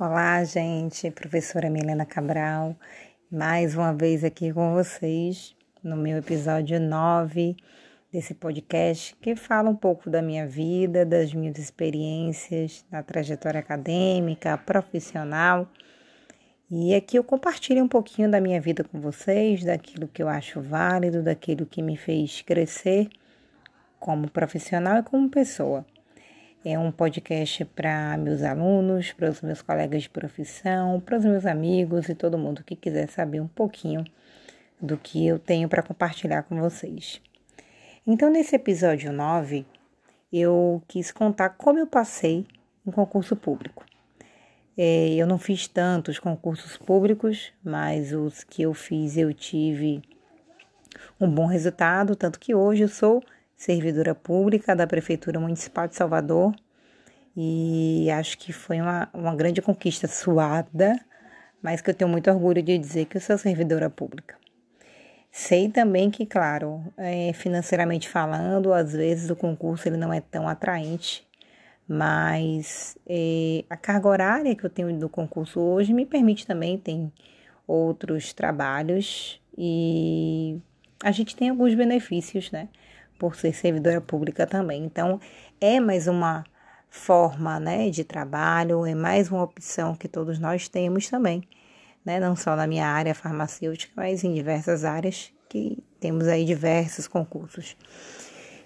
Olá, gente, professora Milena Cabral, mais uma vez aqui com vocês no meu episódio 9 desse podcast que fala um pouco da minha vida, das minhas experiências na trajetória acadêmica, profissional. E aqui eu compartilho um pouquinho da minha vida com vocês, daquilo que eu acho válido, daquilo que me fez crescer como profissional e como pessoa. É um podcast para meus alunos, para os meus colegas de profissão, para os meus amigos e todo mundo que quiser saber um pouquinho do que eu tenho para compartilhar com vocês. Então, nesse episódio 9, eu quis contar como eu passei em concurso público. É, eu não fiz tantos concursos públicos, mas os que eu fiz eu tive um bom resultado, tanto que hoje eu sou servidora pública da Prefeitura Municipal de Salvador e acho que foi uma, uma grande conquista suada, mas que eu tenho muito orgulho de dizer que eu sou servidora pública. Sei também que, claro, é, financeiramente falando, às vezes o concurso ele não é tão atraente, mas é, a carga horária que eu tenho do concurso hoje me permite também ter outros trabalhos e a gente tem alguns benefícios, né? Por ser servidora pública também. Então, é mais uma forma né, de trabalho, é mais uma opção que todos nós temos também, né? não só na minha área farmacêutica, mas em diversas áreas que temos aí diversos concursos.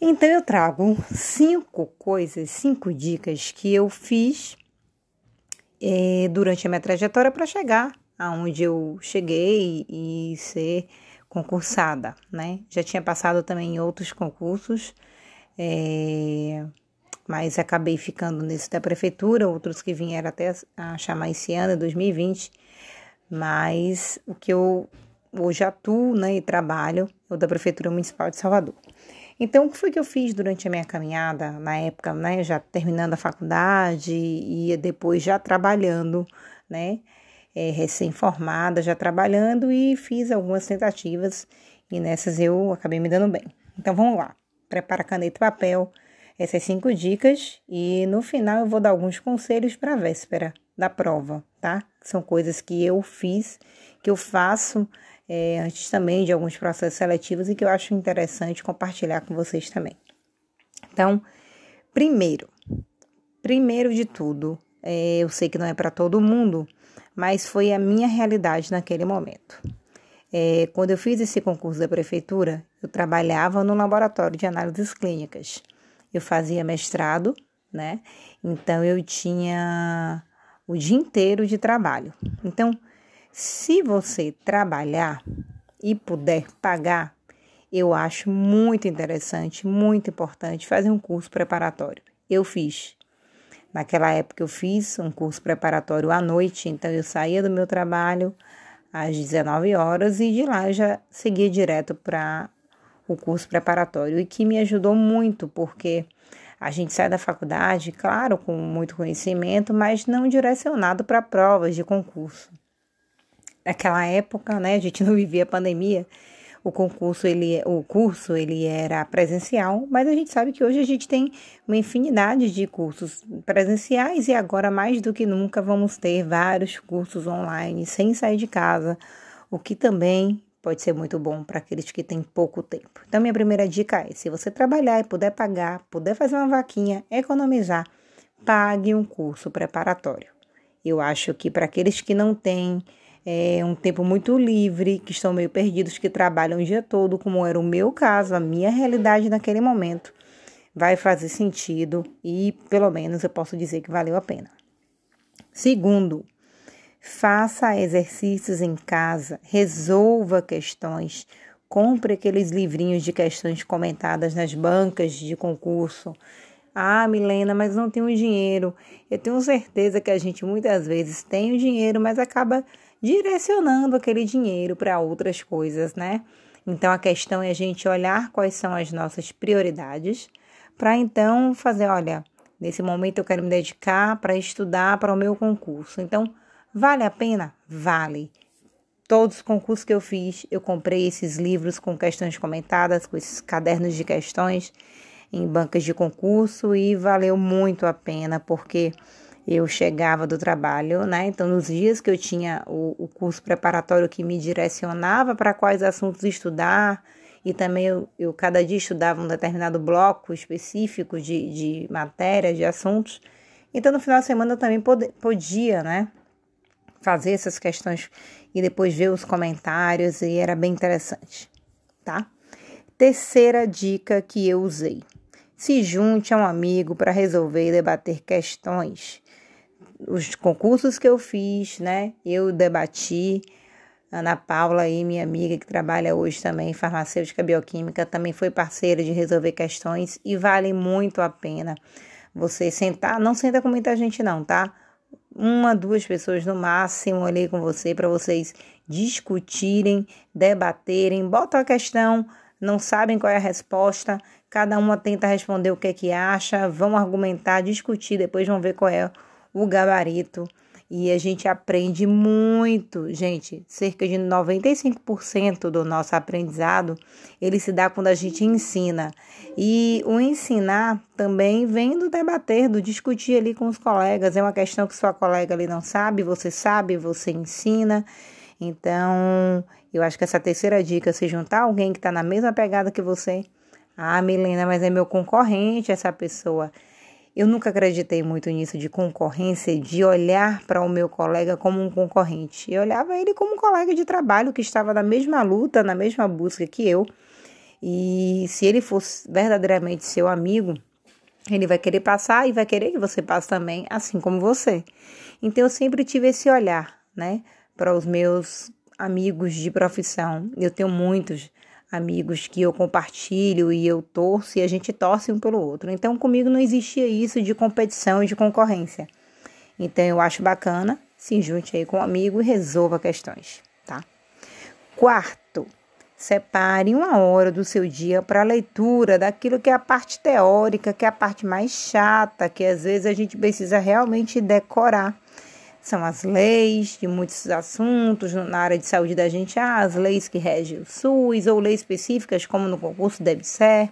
Então, eu trago cinco coisas, cinco dicas que eu fiz é, durante a minha trajetória para chegar aonde eu cheguei e ser concursada, né? Já tinha passado também em outros concursos, é, mas acabei ficando nesse da prefeitura, outros que vieram até a chamar esse ano, 2020, mas o que eu hoje atuo né, e trabalho é o da Prefeitura Municipal de Salvador. Então, o que foi que eu fiz durante a minha caminhada, na época, né, já terminando a faculdade e depois já trabalhando, né, é, recém-formada, já trabalhando e fiz algumas tentativas e nessas eu acabei me dando bem. Então vamos lá, prepara caneta e papel, essas cinco dicas e no final eu vou dar alguns conselhos para a véspera da prova, tá? São coisas que eu fiz, que eu faço é, antes também de alguns processos seletivos e que eu acho interessante compartilhar com vocês também. Então, primeiro, primeiro de tudo, é, eu sei que não é para todo mundo, mas foi a minha realidade naquele momento. É, quando eu fiz esse concurso da prefeitura, eu trabalhava no laboratório de análises clínicas. Eu fazia mestrado, né? Então eu tinha o dia inteiro de trabalho. Então, se você trabalhar e puder pagar, eu acho muito interessante, muito importante fazer um curso preparatório. Eu fiz. Naquela época eu fiz um curso preparatório à noite, então eu saía do meu trabalho às 19 horas e de lá eu já seguia direto para o curso preparatório e que me ajudou muito, porque a gente sai da faculdade, claro, com muito conhecimento, mas não direcionado para provas de concurso. Naquela época, né, a gente não vivia a pandemia, o concurso, ele, o curso, ele era presencial, mas a gente sabe que hoje a gente tem uma infinidade de cursos presenciais e agora mais do que nunca vamos ter vários cursos online sem sair de casa, o que também pode ser muito bom para aqueles que têm pouco tempo. Então, minha primeira dica é: se você trabalhar e puder pagar, puder fazer uma vaquinha, economizar, pague um curso preparatório. Eu acho que para aqueles que não têm é um tempo muito livre, que estão meio perdidos, que trabalham o dia todo, como era o meu caso, a minha realidade naquele momento, vai fazer sentido e pelo menos eu posso dizer que valeu a pena. Segundo, faça exercícios em casa, resolva questões, compre aqueles livrinhos de questões comentadas nas bancas de concurso. Ah, Milena, mas não tenho dinheiro. Eu tenho certeza que a gente muitas vezes tem o dinheiro, mas acaba direcionando aquele dinheiro para outras coisas, né? Então a questão é a gente olhar quais são as nossas prioridades para então fazer, olha, nesse momento eu quero me dedicar para estudar para o meu concurso. Então, vale a pena? Vale. Todos os concursos que eu fiz, eu comprei esses livros com questões comentadas, com esses cadernos de questões em bancas de concurso e valeu muito a pena, porque eu chegava do trabalho, né? Então, nos dias que eu tinha o, o curso preparatório que me direcionava para quais assuntos estudar, e também eu, eu, cada dia estudava um determinado bloco específico de, de matéria, de assuntos. Então, no final de semana eu também pod, podia, né? Fazer essas questões e depois ver os comentários, e era bem interessante, tá? Terceira dica que eu usei. Se junte a um amigo para resolver e debater questões os concursos que eu fiz, né? Eu debati. Ana Paula aí, minha amiga que trabalha hoje também farmacêutica bioquímica, também foi parceira de resolver questões e vale muito a pena você sentar, não senta com muita gente não, tá? Uma, duas pessoas no máximo ali com você para vocês discutirem, debaterem, bota a questão, não sabem qual é a resposta, cada uma tenta responder o que é que acha, vão argumentar, discutir, depois vão ver qual é o gabarito e a gente aprende muito. Gente, cerca de 95% do nosso aprendizado, ele se dá quando a gente ensina. E o ensinar também vem do debater, do discutir ali com os colegas. É uma questão que sua colega ali não sabe, você sabe, você ensina. Então, eu acho que essa terceira dica, se juntar alguém que está na mesma pegada que você. Ah, Milena, mas é meu concorrente essa pessoa. Eu nunca acreditei muito nisso de concorrência, de olhar para o meu colega como um concorrente. Eu olhava ele como um colega de trabalho que estava na mesma luta, na mesma busca que eu. E se ele fosse verdadeiramente seu amigo, ele vai querer passar e vai querer que você passe também, assim como você. Então eu sempre tive esse olhar, né, para os meus amigos de profissão. Eu tenho muitos amigos que eu compartilho e eu torço e a gente torce um pelo outro. Então comigo não existia isso de competição e de concorrência. Então eu acho bacana, se junte aí com um amigo e resolva questões, tá? Quarto, separe uma hora do seu dia para a leitura daquilo que é a parte teórica, que é a parte mais chata, que às vezes a gente precisa realmente decorar são as leis de muitos assuntos na área de saúde da gente, ah, as leis que regem o SUS ou leis específicas, como no concurso deve ser.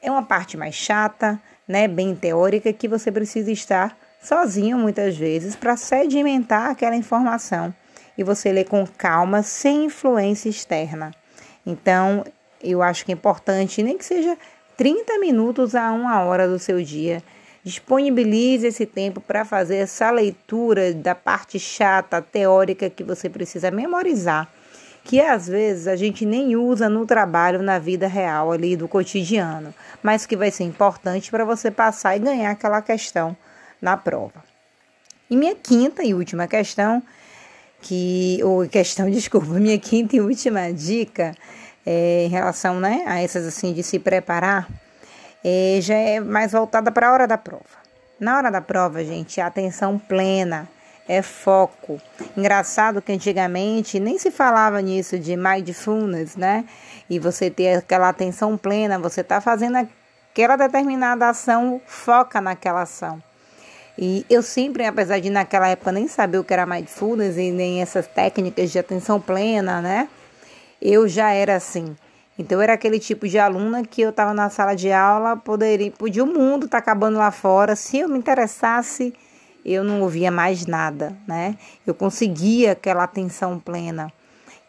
É uma parte mais chata, né, bem teórica, que você precisa estar sozinho muitas vezes para sedimentar aquela informação e você ler com calma, sem influência externa. Então, eu acho que é importante, nem que seja 30 minutos a uma hora do seu dia, Disponibilize esse tempo para fazer essa leitura da parte chata, teórica que você precisa memorizar, que às vezes a gente nem usa no trabalho, na vida real ali do cotidiano, mas que vai ser importante para você passar e ganhar aquela questão na prova. E minha quinta e última questão, que ou questão, desculpa, minha quinta e última dica é, em relação, né, a essas assim de se preparar é, já é mais voltada para a hora da prova. Na hora da prova, gente, é atenção plena, é foco. Engraçado que antigamente nem se falava nisso de mindfulness, né? E você ter aquela atenção plena, você está fazendo aquela determinada ação, foca naquela ação. E eu sempre, apesar de naquela época nem saber o que era mindfulness e nem essas técnicas de atenção plena, né? Eu já era assim. Então, era aquele tipo de aluna que eu estava na sala de aula, poderia, podia o mundo estar tá acabando lá fora. Se eu me interessasse, eu não ouvia mais nada, né? Eu conseguia aquela atenção plena.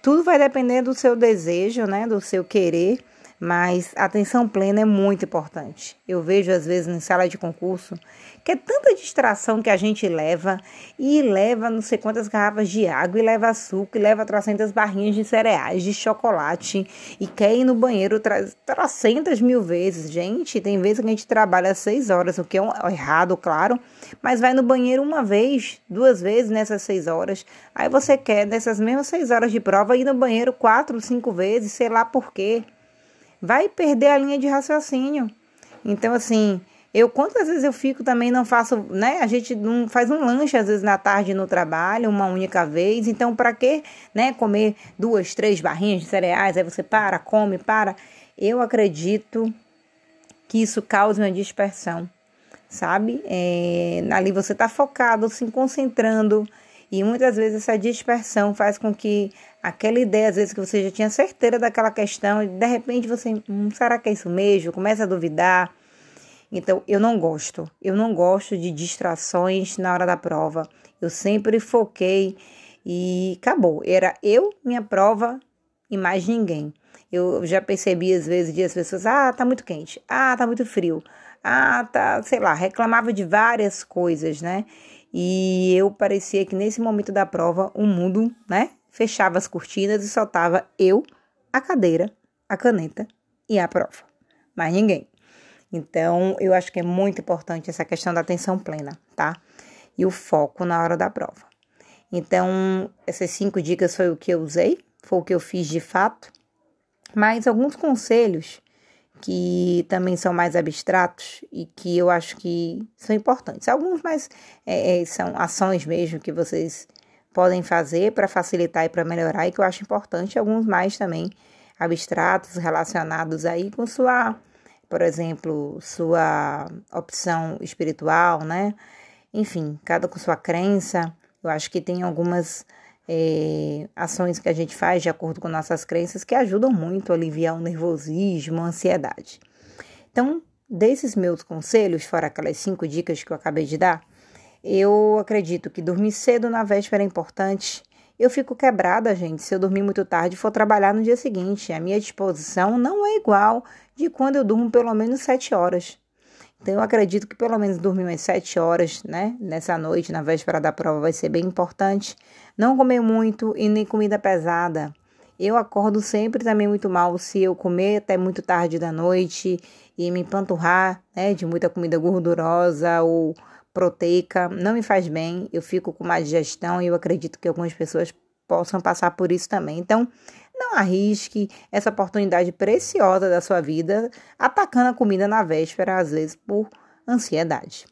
Tudo vai depender do seu desejo, né? Do seu querer mas atenção plena é muito importante. Eu vejo às vezes em sala de concurso que é tanta distração que a gente leva e leva não sei quantas garrafas de água e leva açúcar e leva trocentas barrinhas de cereais, de chocolate e quer ir no banheiro trocentas mil vezes. Gente, tem vezes que a gente trabalha seis horas, o que é um, errado, claro, mas vai no banheiro uma vez, duas vezes nessas seis horas. Aí você quer, nessas mesmas seis horas de prova, ir no banheiro quatro, cinco vezes, sei lá por quê vai perder a linha de raciocínio. Então, assim, eu quantas vezes eu fico também não faço, né? A gente não faz um lanche às vezes na tarde no trabalho, uma única vez. Então, para que, né, comer duas, três barrinhas de cereais? Aí você para, come, para. Eu acredito que isso causa uma dispersão, sabe? É, ali você está focado, se concentrando e muitas vezes essa dispersão faz com que aquela ideia, às vezes, que você já tinha certeza daquela questão, e de repente você, hum, será que é isso mesmo? Começa a duvidar. Então, eu não gosto. Eu não gosto de distrações na hora da prova. Eu sempre foquei e acabou. Era eu, minha prova e mais ninguém. Eu já percebi às vezes de as pessoas, ah, tá muito quente, ah, tá muito frio, ah, tá, sei lá, reclamava de várias coisas, né? E eu parecia que nesse momento da prova o mundo, né, fechava as cortinas e soltava eu, a cadeira, a caneta e a prova. Mais ninguém. Então, eu acho que é muito importante essa questão da atenção plena, tá? E o foco na hora da prova. Então, essas cinco dicas foi o que eu usei, foi o que eu fiz de fato. Mas alguns conselhos que também são mais abstratos e que eu acho que são importantes. Alguns mais é, é são ações mesmo que vocês podem fazer para facilitar e para melhorar e que eu acho importante. Alguns mais também abstratos relacionados aí com sua, por exemplo, sua opção espiritual, né? Enfim, cada com sua crença. Eu acho que tem algumas é, ações que a gente faz de acordo com nossas crenças que ajudam muito a aliviar o nervosismo, a ansiedade. Então, desses meus conselhos, fora aquelas cinco dicas que eu acabei de dar, eu acredito que dormir cedo na véspera é importante. Eu fico quebrada, gente, se eu dormir muito tarde e for trabalhar no dia seguinte. A minha disposição não é igual de quando eu durmo pelo menos sete horas. Então, eu acredito que pelo menos dormir umas sete horas, né? Nessa noite, na véspera da prova, vai ser bem importante. Não comer muito e nem comida pesada. Eu acordo sempre também muito mal se eu comer até muito tarde da noite e me empanturrar, né? De muita comida gordurosa ou proteica. Não me faz bem. Eu fico com má digestão e eu acredito que algumas pessoas possam passar por isso também. Então, não arrisque essa oportunidade preciosa da sua vida atacando a comida na véspera, às vezes por ansiedade.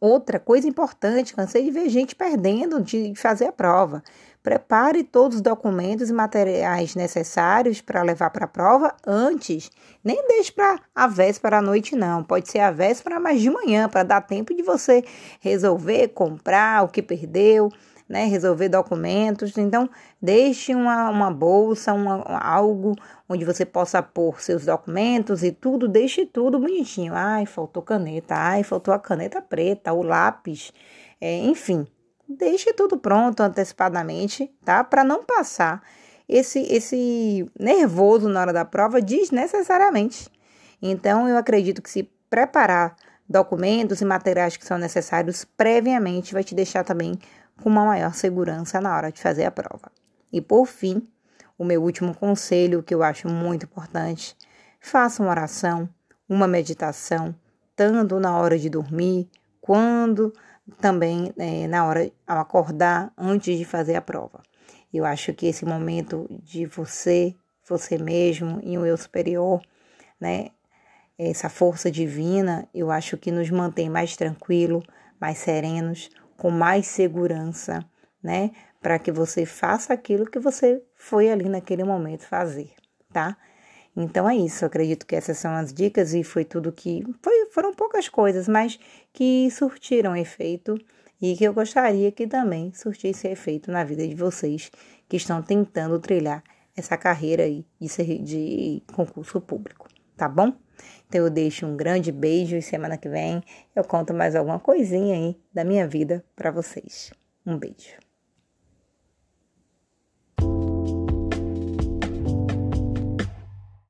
Outra coisa importante, cansei de ver gente perdendo de fazer a prova. Prepare todos os documentos e materiais necessários para levar para a prova antes. Nem deixe para a véspera à noite, não. Pode ser a véspera, mas de manhã, para dar tempo de você resolver, comprar o que perdeu, né, resolver documentos. Então, deixe uma, uma bolsa, uma, algo onde você possa pôr seus documentos e tudo, deixe tudo bonitinho. Ai, faltou caneta, ai, faltou a caneta preta, o lápis, é, enfim, deixe tudo pronto antecipadamente, tá? Para não passar esse, esse nervoso na hora da prova desnecessariamente. Então, eu acredito que se preparar documentos e materiais que são necessários previamente vai te deixar também com uma maior segurança na hora de fazer a prova. E por fim, o meu último conselho, que eu acho muito importante: faça uma oração, uma meditação, tanto na hora de dormir, quando também é, na hora ao acordar, antes de fazer a prova. Eu acho que esse momento de você, você mesmo e o eu superior, né, essa força divina, eu acho que nos mantém mais tranquilo, mais serenos, com mais segurança, né? Para que você faça aquilo que você foi ali naquele momento fazer, tá? Então é isso, eu acredito que essas são as dicas e foi tudo que foi, foram poucas coisas, mas que surtiram efeito e que eu gostaria que também surtisse efeito na vida de vocês que estão tentando trilhar essa carreira aí de, ser, de concurso público, tá bom? Então eu deixo um grande beijo e semana que vem eu conto mais alguma coisinha aí da minha vida para vocês. Um beijo.